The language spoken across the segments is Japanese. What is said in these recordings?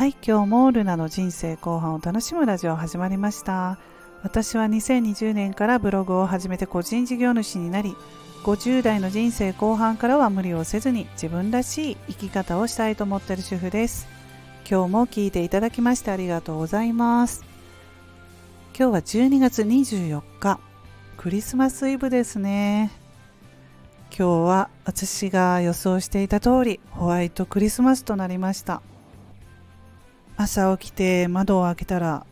はい今日もルナの人生後半を楽しむラジオ始まりました。私は2020年からブログを始めて個人事業主になり50代の人生後半からは無理をせずに自分らしい生き方をしたいと思ってる主婦です。今日も聞いていただきましてありがとうございます。今日は12月24日。クリスマスイブですね。今日は私が予想していた通りホワイトクリスマスとなりました。朝起きて窓を開けたら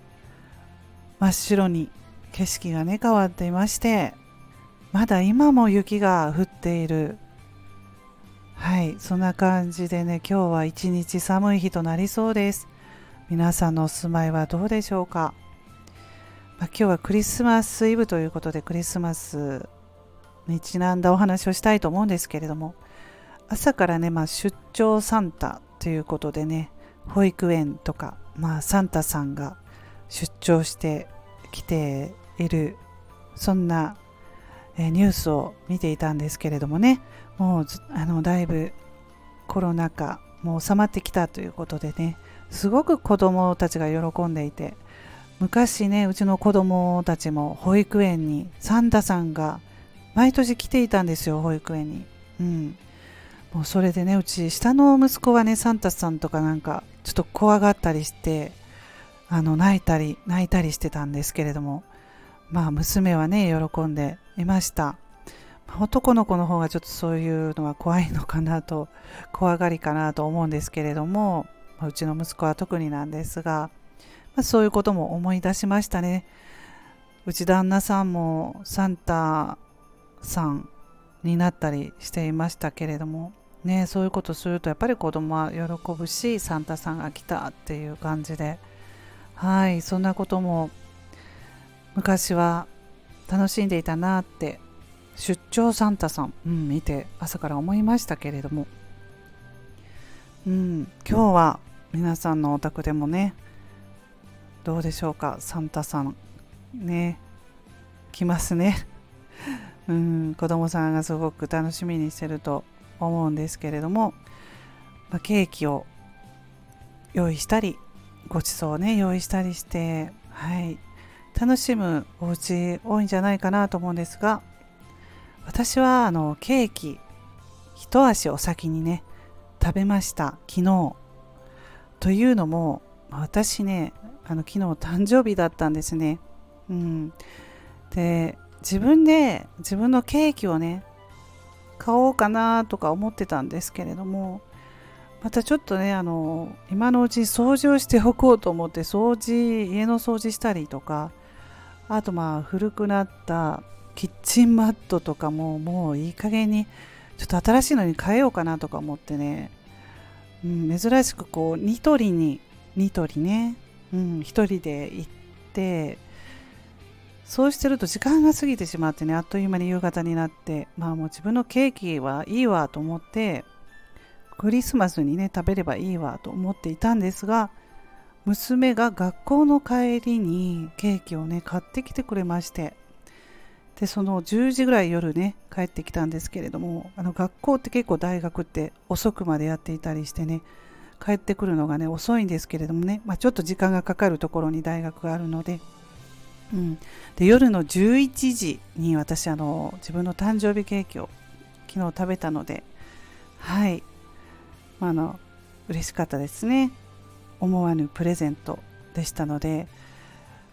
真っ白に景色がね変わっていましてまだ今も雪が降っている。はいそんな感じでね今日は一日寒い日となりそうです。皆さんのお住まいはどうでしょうか、まあ、今日はクリスマスイブということでクリスマスにちなんだお話をしたいと思うんですけれども朝からね、まあ、出張サンタということでね保育園とか、まあ、サンタさんが出張してきているそんな、ニュースを見ていたんですけれどもね。もうあのだいぶコロナ禍もう収まってきたということでね。すごく子どもたちが喜んでいて昔ねうちの子どもたちも保育園にサンタさんが毎年来ていたんですよ保育園に。うん。もうそれでねうち下の息子はねサンタさんとかなんかちょっと怖がったりしてあの泣いたり泣いたりしてたんですけれどもまあ娘はね喜んでいました。男の子の方がちょっとそういうのは怖いのかなと怖がりかなと思うんですけれどもうちの息子は特になんですが、まあ、そういうことも思い出しましたね。うち旦那さんもサンタさんになったりしていましたけれどもねそういうことするとやっぱり子供は喜ぶしサンタさんが来たっていう感じで。はいそんなことも昔は楽しんでいたなって出張サンタさん、うん、見て朝から思いましたけれども、うん、今日は皆さんのお宅でもねどうでしょうかサンタさんね。来ますね。うん子供さんがすごく楽しみにしてると。思うんですけれども、まあ、ケーキを用意したりごちそうをね用意したりしてはい楽しむお家多いんじゃないかなと思うんですが私はあのケーキ一足お先にね食べました昨日。というのも私ねあの昨日誕生日だったんですね。うん。で自分で自分のケーキをね買おうかなとか思ってたんですけれどもまたちょっとねあの今のうち掃除をしておこうと思って掃除家の掃除したりとかあとまあ古くなったキッチンマットとかももういい加減にちょっと新しいのに変えようかなとか思ってね、うん、珍しくこうニトリにニトリね、うん、一人で行ってそうしてると時間が過ぎてしまってねあっという間に夕方になってまあもう自分のケーキはいいわと思ってクリスマスにね食べればいいわと思っていたんですが娘が学校の帰りにケーキをね買ってきてくれましてでその10時ぐらい夜ね帰ってきたんですけれどもあの学校って結構大学って遅くまでやっていたりしてね帰ってくるのがね遅いんですけれどもね、まあ、ちょっと時間がかかるところに大学があるのでうん、で夜の11時に私あの自分の誕生日ケーキを昨日食べたのではい、まあ、あの嬉しかったですね。思わぬプレゼントでしたので、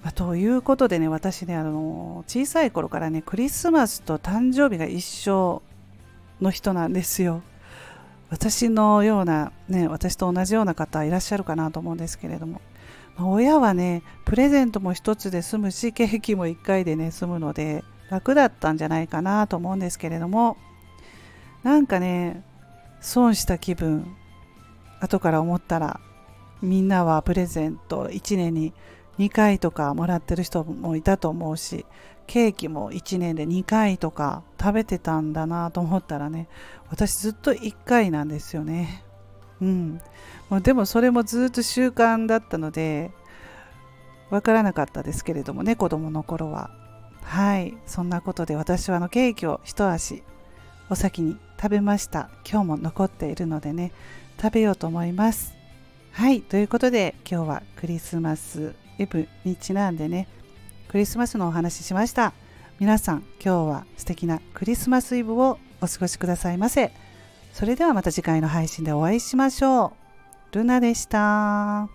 まあ、ということでね私ねあの小さい頃からねクリスマスと誕生日が一緒の人なんですよ。私のようなね私と同じような方いらっしゃるかなと思うんですけれども。ま親はねプレゼントも1つで済むしケーキも1回でね済むので楽だったんじゃないかなと思うんですけれども。なんかね損した気分後から思ったらみんなはプレゼント1年に2回とかもらってる人もいたと思うしケーキも1年で2回とか食べてたんだなと思ったらね私ずっと1回なんですよね。うん、まあでもそれもずっと習慣だったので分からなかったですけれどもね子供の頃は。はい。そんなことで私はあのケーキを一足お先に食べました。今日も残っているのでね食べようと思います。はい。ということで今日はクリスマスイブにちなんでねクリスマスのお話ししました。皆さん今日は素敵なクリスマスイブをお過ごしくださいませ。それではまた次回の配信でお会いしましょう。ルナでした。